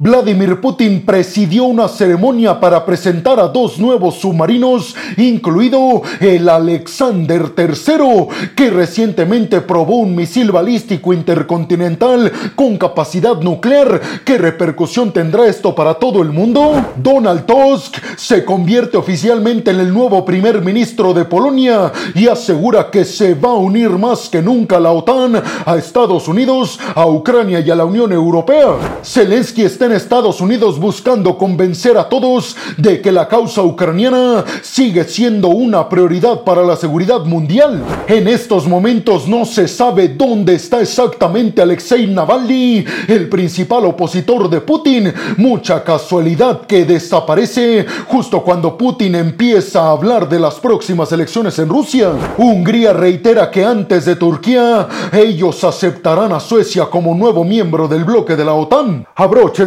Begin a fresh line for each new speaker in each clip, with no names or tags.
Vladimir Putin presidió una ceremonia para presentar a dos nuevos submarinos, incluido el Alexander III, que recientemente probó un misil balístico intercontinental con capacidad nuclear. ¿Qué repercusión tendrá esto para todo el mundo? Donald Tusk se convierte oficialmente en el nuevo primer ministro de Polonia y asegura que se va a unir más que nunca a la OTAN, a Estados Unidos, a Ucrania y a la Unión Europea. Zelensky está en Estados Unidos buscando convencer a todos de que la causa ucraniana sigue siendo una prioridad para la seguridad mundial. En estos momentos no se sabe dónde está exactamente Alexei Navalny, el principal opositor de Putin. Mucha casualidad que desaparece justo cuando Putin empieza a hablar de las próximas elecciones en Rusia. Hungría reitera que antes de Turquía ellos aceptarán a Suecia como nuevo miembro del bloque de la OTAN.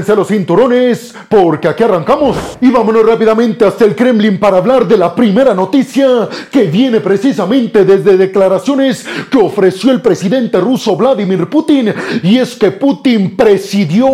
Abróchense los cinturones porque aquí arrancamos. Y vámonos rápidamente hasta el Kremlin para hablar de la primera noticia que viene precisamente desde declaraciones que ofreció el presidente ruso Vladimir Putin. Y es que Putin presidió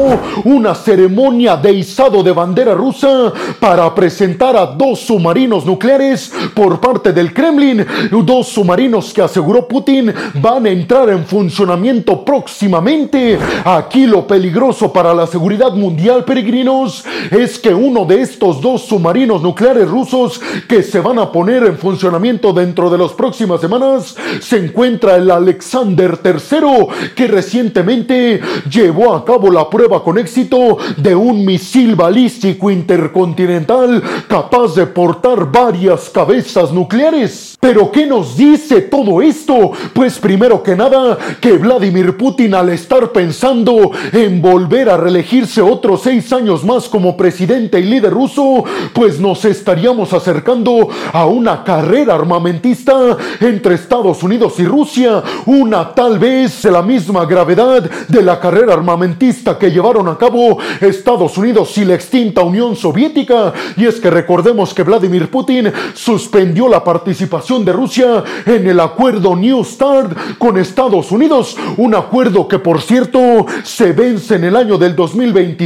una ceremonia de izado de bandera rusa para presentar a dos submarinos nucleares por parte del Kremlin. Dos submarinos que aseguró Putin van a entrar en funcionamiento próximamente. Aquí lo peligroso para la seguridad mundial, peregrinos, es que uno de estos dos submarinos nucleares rusos que se van a poner en funcionamiento dentro de las próximas semanas se encuentra el Alexander III, que recientemente llevó a cabo la prueba con éxito de un misil balístico intercontinental capaz de portar varias cabezas nucleares. Pero ¿qué nos dice todo esto? Pues primero que nada, que Vladimir Putin al estar pensando en volver a reelegirse otros seis años más como presidente y líder ruso, pues nos estaríamos acercando a una carrera armamentista entre Estados Unidos y Rusia, una tal vez de la misma gravedad de la carrera armamentista que llevaron a cabo Estados Unidos y la extinta Unión Soviética. Y es que recordemos que Vladimir Putin suspendió la participación de Rusia en el acuerdo New START con Estados Unidos, un acuerdo que por cierto se vence en el año del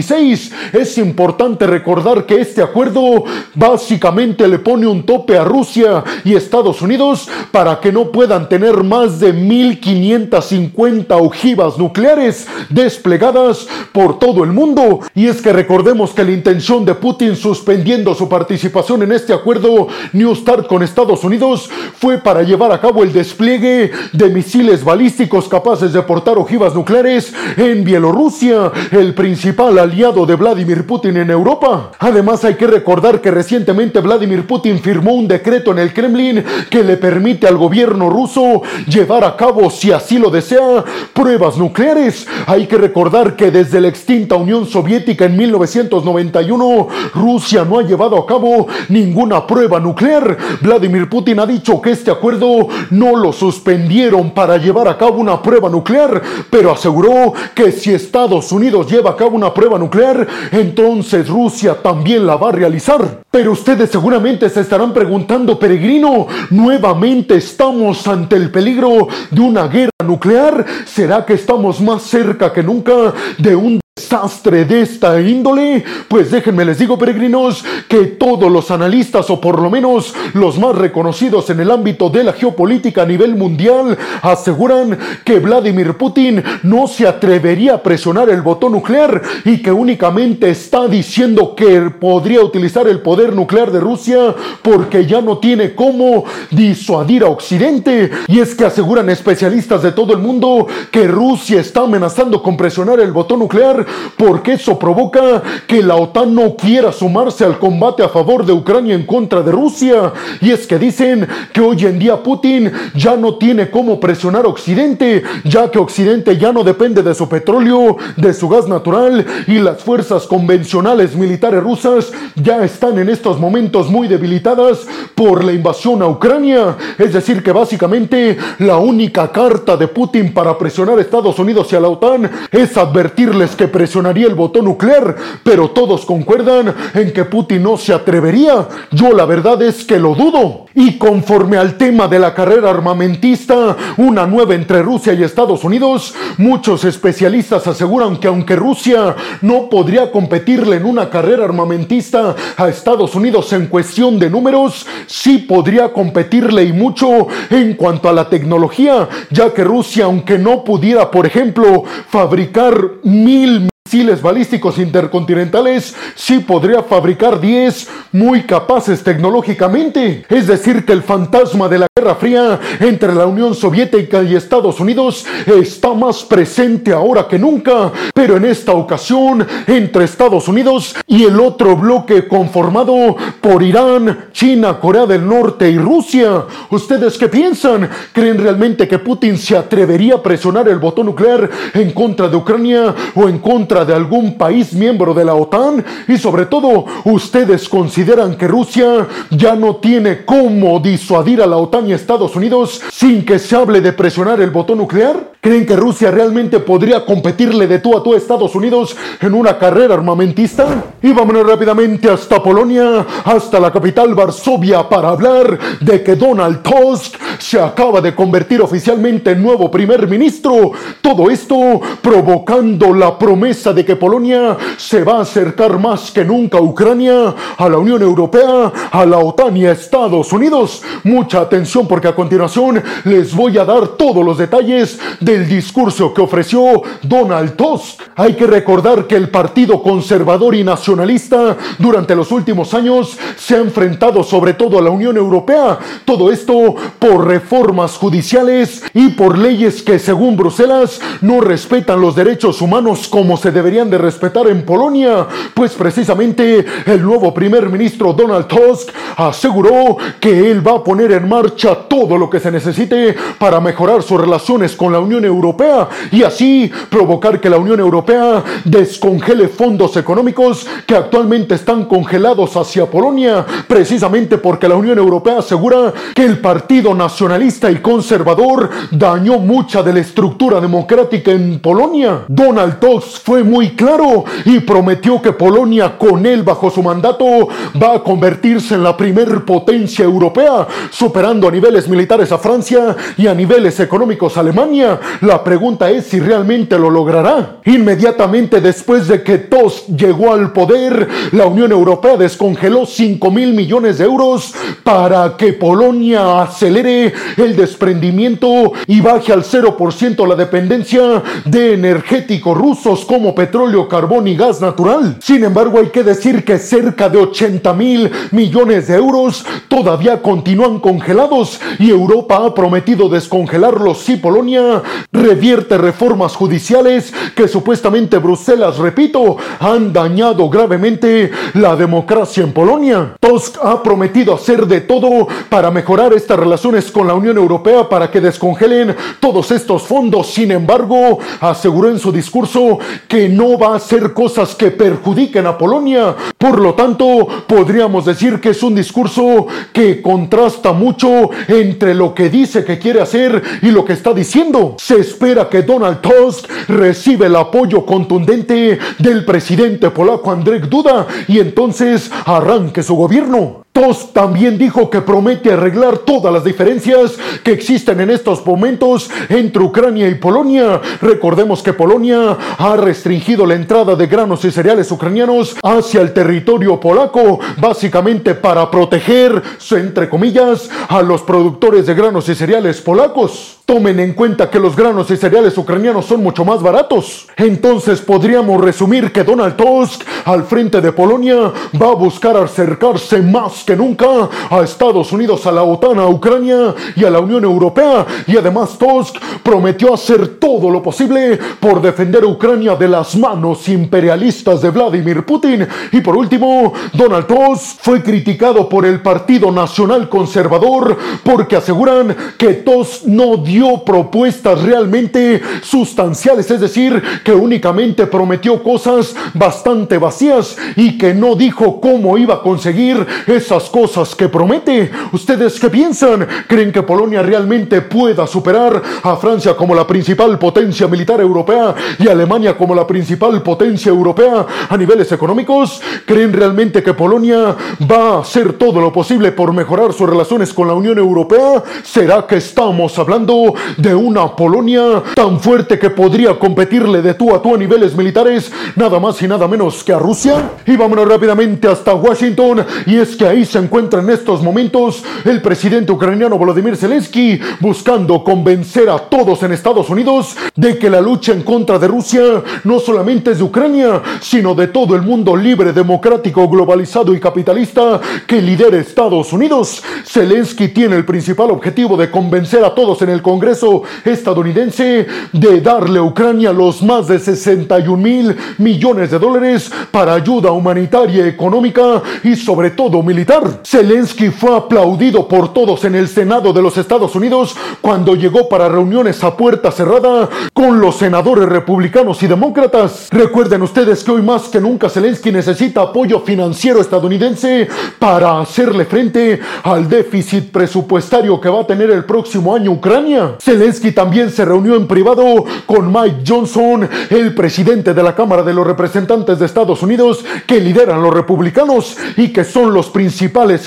2026 es importante recordar que este acuerdo básicamente le pone un tope a Rusia y Estados Unidos para que no puedan tener más de 1550 ojivas nucleares desplegadas por todo el mundo. Y es que recordemos que la intención de Putin suspendiendo su participación en este acuerdo New START con Estados Unidos fue para llevar a cabo el despliegue de misiles balísticos capaces de portar ojivas nucleares en Bielorrusia, el principal aliado de Vladimir Putin en Europa. Además hay que recordar que recientemente Vladimir Putin firmó un decreto en el Kremlin que le permite al gobierno ruso llevar a cabo, si así lo desea, pruebas nucleares. Hay que recordar que desde la extinta Unión Soviética en 1991, Rusia no ha llevado a cabo ninguna prueba nuclear. Vladimir Putin ha dicho que este acuerdo no lo suspendieron para llevar a cabo una prueba nuclear, pero aseguró que si Estados Unidos lleva a cabo una prueba nuclear, entonces Rusia también la va a realizar. Pero ustedes seguramente se estarán preguntando, peregrino, nuevamente estamos ante el peligro de una guerra nuclear. ¿Será que estamos más cerca que nunca de un desastre de esta índole? Pues déjenme les digo, peregrinos, que todos los analistas, o por lo menos los más reconocidos en el ámbito de la geopolítica a nivel mundial, aseguran que Vladimir Putin no se atrevería a presionar el botón nuclear y que únicamente está diciendo que podría utilizar el poder nuclear de Rusia porque ya no tiene cómo disuadir a Occidente. Y es que aseguran especialistas de todo el mundo que Rusia está amenazando con presionar el botón nuclear porque eso provoca que la OTAN no quiera sumarse al combate a favor de Ucrania en contra de Rusia. Y es que dicen que hoy en día Putin ya no tiene cómo presionar a Occidente, ya que Occidente ya no depende de su petróleo, de su gas natural y las fuerzas convencionales militares rusas ya están en estos momentos muy debilitadas por la invasión a Ucrania. Es decir, que básicamente la única carta de Putin para presionar a Estados Unidos y a la OTAN es advertirles que presionaría el botón nuclear, pero todos concuerdan en que Putin no se atrevería. Yo la verdad es que lo dudo. Y conforme al tema de la carrera armamentista, una nueva entre Rusia y Estados Unidos, muchos especialistas aseguran que aunque Rusia no podría competirle en una carrera armamentista a Estados Unidos en cuestión de números, sí podría competirle y mucho en cuanto a la tecnología, ya que Rusia, aunque no pudiera, por ejemplo, fabricar mil misiles balísticos intercontinentales, sí podría fabricar 10 muy capaces tecnológicamente. Es decir, que el fantasma de la Guerra Fría entre la Unión Soviética y Estados Unidos está más presente ahora que nunca, pero en esta ocasión entre Estados Unidos y el otro bloque conformado por Irán, China, Corea del Norte y Rusia. ¿Ustedes qué piensan? ¿Creen realmente que Putin se atrevería a presionar el botón nuclear en contra de Ucrania o en contra de algún país miembro de la OTAN? Y sobre todo, ¿ustedes consideran que Rusia ya no tiene cómo disuadir a la OTAN y Estados Unidos sin que se hable de presionar el botón nuclear? ¿Creen que Rusia realmente podría competirle de tú a tú a Estados Unidos en una carrera armamentista? Y vámonos rápidamente hasta Polonia, hasta la capital Varsovia, para hablar de que Donald Tusk se acaba de convertir oficialmente en nuevo primer ministro. Todo esto provocando la promesa de que Polonia se va a acercar más que nunca a Ucrania, a la Unión Europea, a la OTAN y a Estados Unidos. Mucha atención porque a continuación les voy a dar todos los detalles del discurso que ofreció Donald Tusk. Hay que recordar que el Partido Conservador y Nacionalista durante los últimos años se ha enfrentado sobre todo a la Unión Europea. Todo esto por reformas judiciales y por leyes que según Bruselas no respetan los derechos humanos como se deberían de respetar en Polonia. Pues precisamente el nuevo primer ministro Donald Tusk aseguró que él va a poner en marcha todo lo que se necesite para mejorar sus relaciones con la Unión Europea y así provocar que la Unión Europea descongele fondos económicos que actualmente están congelados hacia Polonia, precisamente porque la Unión Europea asegura que el Partido Nacionalista y Conservador dañó mucha de la estructura democrática en Polonia. Donald Tusk fue muy claro y prometió que Polonia con él bajo su mandato va a convertirse en la primer potencia europea, superando a niveles militares a Francia y a niveles económicos a Alemania. La pregunta es si realmente lo logrará. Inmediatamente después de que Tusk llegó al poder, la Unión Europea descongeló 5 mil millones de euros para que Polonia acelere el desprendimiento y baje al 0% la dependencia de energéticos rusos como petróleo, carbón y gas natural. Sin embargo, hay que decir que cerca de 80 mil millones de euros todavía continúan congelados y Europa ha prometido descongelarlos si Polonia revierte reformas judiciales que supuestamente Bruselas, repito, han dañado gravemente la democracia en Polonia. Tusk ha prometido hacer de todo para mejorar estas relaciones con la Unión Europea para que descongelen todos estos fondos. Sin embargo, aseguró en su discurso que no va a hacer cosas que perjudiquen a Polonia. Por lo tanto, podríamos decir que es un discurso que contrasta mucho entre lo que dice que quiere hacer y lo que está diciendo. Se espera que Donald Tusk reciba el apoyo contundente del presidente polaco Andrzej Duda y entonces arranque su gobierno. Tusk también dijo que promete arreglar todas las diferencias que existen en estos momentos entre Ucrania y Polonia. Recordemos que Polonia ha restringido la entrada de granos y cereales ucranianos hacia el territorio polaco, básicamente para proteger, entre comillas, a los productores de granos y cereales polacos. Tomen en cuenta que los granos y cereales ucranianos son mucho más baratos. Entonces podríamos resumir que Donald Tusk al frente de Polonia va a buscar acercarse más que nunca a Estados Unidos, a la OTAN, a Ucrania y a la Unión Europea. Y además Tusk prometió hacer todo lo posible por defender a Ucrania de las manos imperialistas de Vladimir Putin. Y por último, Donald Tusk fue criticado por el Partido Nacional Conservador porque aseguran que Tusk no dio propuestas realmente sustanciales, es decir, que únicamente prometió cosas bastante vacías y que no dijo cómo iba a conseguir esas cosas que promete. ¿Ustedes qué piensan? ¿Creen que Polonia realmente pueda superar a Francia como la principal potencia militar europea y Alemania como la principal potencia europea a niveles económicos? ¿Creen realmente que Polonia va a hacer todo lo posible por mejorar sus relaciones con la Unión Europea? ¿Será que estamos hablando de una Polonia tan fuerte que podría competirle de tú a tú a niveles militares nada más y nada menos que a Rusia? Y vámonos rápidamente hasta Washington y es que ahí se encuentra en estos momentos el presidente ucraniano Volodymyr Zelensky buscando convencer a todos en Estados Unidos de que la lucha en contra de Rusia no solamente es de Ucrania, sino de todo el mundo libre, democrático, globalizado y capitalista que lidera Estados Unidos. Zelensky tiene el principal objetivo de convencer a todos en el Congreso estadounidense de darle a Ucrania los más de 61 mil millones de dólares para ayuda humanitaria, económica y sobre todo militar. Zelensky fue aplaudido por todos en el Senado de los Estados Unidos cuando llegó para reuniones a puerta cerrada con los senadores republicanos y demócratas. Recuerden ustedes que hoy más que nunca Zelensky necesita apoyo financiero estadounidense para hacerle frente al déficit presupuestario que va a tener el próximo año Ucrania. Zelensky también se reunió en privado con Mike Johnson, el presidente de la Cámara de los Representantes de Estados Unidos, que lideran los republicanos y que son los principales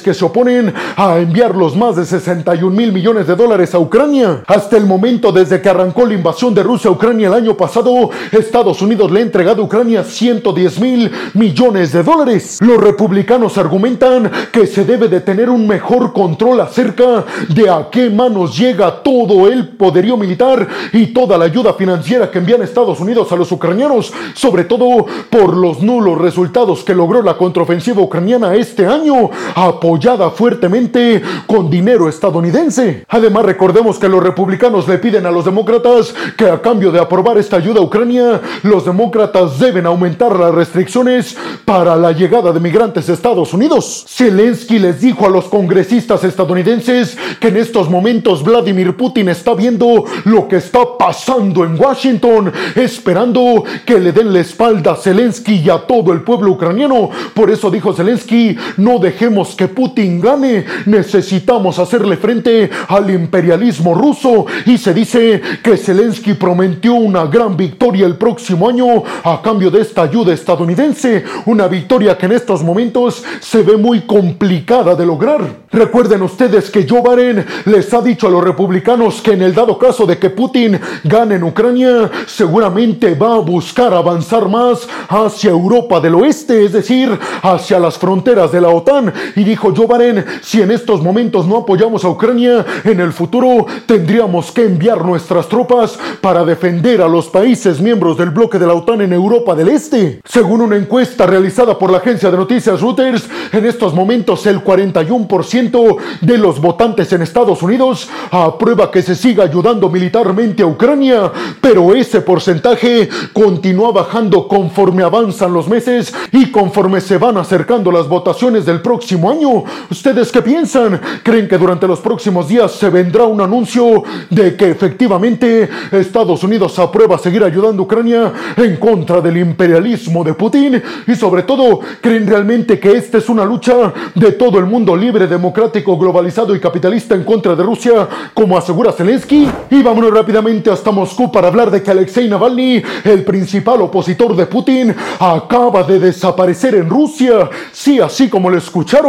que se oponen a enviar los más de 61 mil millones de dólares a Ucrania. Hasta el momento, desde que arrancó la invasión de Rusia a Ucrania el año pasado, Estados Unidos le ha entregado a Ucrania 110 mil millones de dólares. Los republicanos argumentan que se debe de tener un mejor control acerca de a qué manos llega todo el poderío militar y toda la ayuda financiera que envían Estados Unidos a los ucranianos, sobre todo por los nulos resultados que logró la contraofensiva ucraniana este año, apoyada fuertemente con dinero estadounidense. Además, recordemos que los republicanos le piden a los demócratas que a cambio de aprobar esta ayuda a Ucrania, los demócratas deben aumentar las restricciones para la llegada de migrantes a Estados Unidos. Zelensky les dijo a los congresistas estadounidenses que en estos momentos Vladimir Putin está viendo lo que está pasando en Washington, esperando que le den la espalda a Zelensky y a todo el pueblo ucraniano. Por eso dijo Zelensky, no dejemos que Putin gane, necesitamos hacerle frente al imperialismo ruso. Y se dice que Zelensky prometió una gran victoria el próximo año a cambio de esta ayuda estadounidense, una victoria que en estos momentos se ve muy complicada de lograr. Recuerden ustedes que Joe Biden les ha dicho a los republicanos que en el dado caso de que Putin gane en Ucrania, seguramente va a buscar avanzar más hacia Europa del Oeste, es decir, hacia las fronteras de la OTAN. Y dijo Joe Biden, si en estos momentos no apoyamos a Ucrania, en el futuro tendríamos que enviar nuestras tropas para defender a los países miembros del bloque de la OTAN en Europa del Este. Según una encuesta realizada por la agencia de noticias Reuters, en estos momentos el 41% de los votantes en Estados Unidos aprueba que se siga ayudando militarmente a Ucrania, pero ese porcentaje continúa bajando conforme avanzan los meses y conforme se van acercando las votaciones del próximo año. ¿Ustedes qué piensan? ¿Creen que durante los próximos días se vendrá un anuncio de que efectivamente Estados Unidos aprueba seguir ayudando a Ucrania en contra del imperialismo de Putin? Y sobre todo, ¿creen realmente que esta es una lucha de todo el mundo libre, democrático, globalizado y capitalista en contra de Rusia, como asegura Zelensky? Y vámonos rápidamente hasta Moscú para hablar de que Alexei Navalny, el principal opositor de Putin, acaba de desaparecer en Rusia. Sí, así como lo escucharon,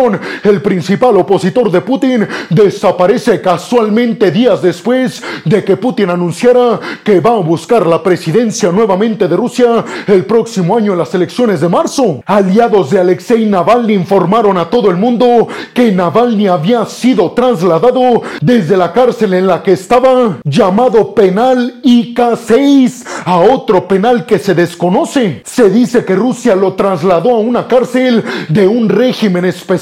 el principal opositor de Putin desaparece casualmente días después de que Putin anunciara que va a buscar la presidencia nuevamente de Rusia el próximo año en las elecciones de marzo. Aliados de Alexei Navalny informaron a todo el mundo que Navalny había sido trasladado desde la cárcel en la que estaba, llamado penal IK6, a otro penal que se desconoce. Se dice que Rusia lo trasladó a una cárcel de un régimen especial.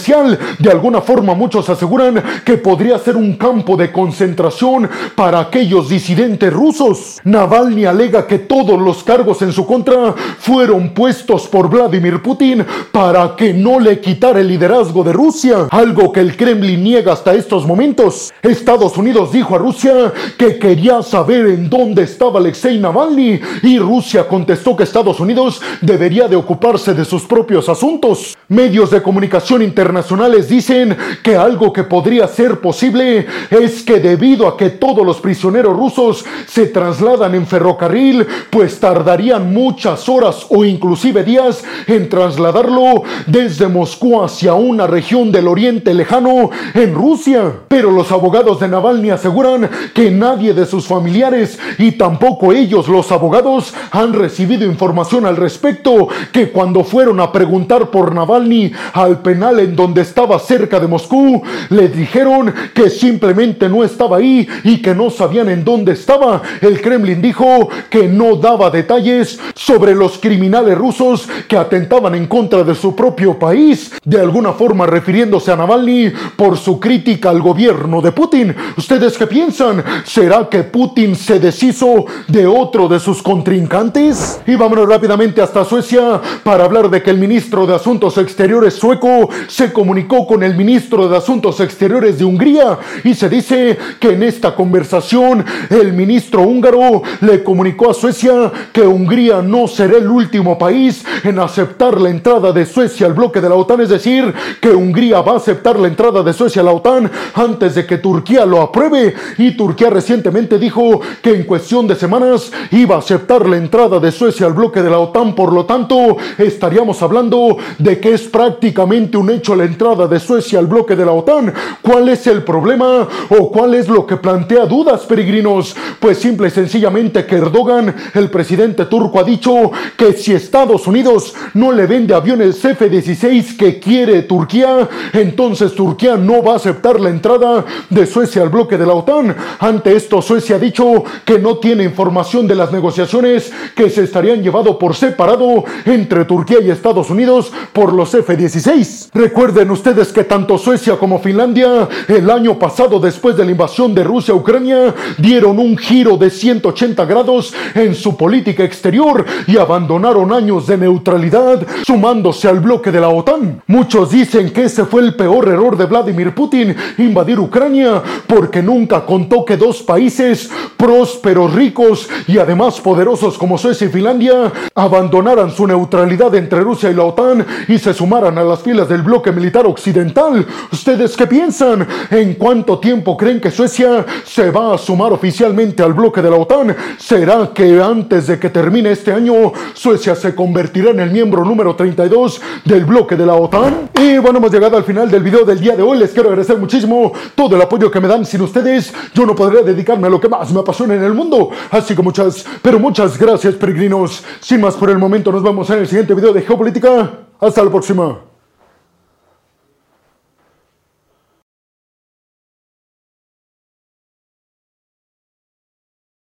De alguna forma muchos aseguran que podría ser un campo de concentración para aquellos disidentes rusos. Navalny alega que todos los cargos en su contra fueron puestos por Vladimir Putin para que no le quitara el liderazgo de Rusia, algo que el Kremlin niega hasta estos momentos. Estados Unidos dijo a Rusia que quería saber en dónde estaba Alexei Navalny y Rusia contestó que Estados Unidos debería de ocuparse de sus propios asuntos. Medios de comunicación internacionales internacionales dicen que algo que podría ser posible es que debido a que todos los prisioneros rusos se trasladan en ferrocarril, pues tardarían muchas horas o inclusive días en trasladarlo desde Moscú hacia una región del oriente lejano en Rusia. Pero los abogados de Navalny aseguran que nadie de sus familiares y tampoco ellos, los abogados, han recibido información al respecto, que cuando fueron a preguntar por Navalny al penal en donde estaba cerca de Moscú, le dijeron que simplemente no estaba ahí y que no sabían en dónde estaba. El Kremlin dijo que no daba detalles sobre los criminales rusos que atentaban en contra de su propio país, de alguna forma refiriéndose a Navalny por su crítica al gobierno de Putin. ¿Ustedes qué piensan? ¿Será que Putin se deshizo de otro de sus contrincantes? Y vámonos rápidamente hasta Suecia para hablar de que el ministro de Asuntos Exteriores sueco se comunicó con el ministro de Asuntos Exteriores de Hungría y se dice que en esta conversación el ministro húngaro le comunicó a Suecia que Hungría no será el último país en aceptar la entrada de Suecia al bloque de la OTAN, es decir, que Hungría va a aceptar la entrada de Suecia a la OTAN antes de que Turquía lo apruebe. Y Turquía recientemente dijo que en cuestión de semanas iba a aceptar la entrada de Suecia al bloque de la OTAN, por lo tanto estaríamos hablando de que es prácticamente un hecho la entrada de Suecia al bloque de la OTAN. ¿Cuál es el problema o cuál es lo que plantea dudas, peregrinos? Pues simple y sencillamente que Erdogan, el presidente turco, ha dicho que si Estados Unidos no le vende aviones F-16 que quiere Turquía, entonces Turquía no va a aceptar la entrada de Suecia al bloque de la OTAN. Ante esto, Suecia ha dicho que no tiene información de las negociaciones que se estarían llevando por separado entre Turquía y Estados Unidos por los F-16. Recuerden ustedes que tanto Suecia como Finlandia el año pasado después de la invasión de Rusia a Ucrania dieron un giro de 180 grados en su política exterior y abandonaron años de neutralidad sumándose al bloque de la OTAN. Muchos dicen que ese fue el peor error de Vladimir Putin, invadir Ucrania, porque nunca contó que dos países prósperos, ricos y además poderosos como Suecia y Finlandia abandonaran su neutralidad entre Rusia y la OTAN y se sumaran a las filas del militar occidental. ¿Ustedes qué piensan? ¿En cuánto tiempo creen que Suecia se va a sumar oficialmente al bloque de la OTAN? ¿Será que antes de que termine este año Suecia se convertirá en el miembro número 32 del bloque de la OTAN? Y bueno, hemos llegado al final del video del día de hoy. Les quiero agradecer muchísimo todo el apoyo que me dan. Sin ustedes, yo no podría dedicarme a lo que más me apasiona en el mundo. Así que muchas, pero muchas gracias, peregrinos. Sin más por el momento, nos vemos en el siguiente video de Geopolítica. Hasta la próxima.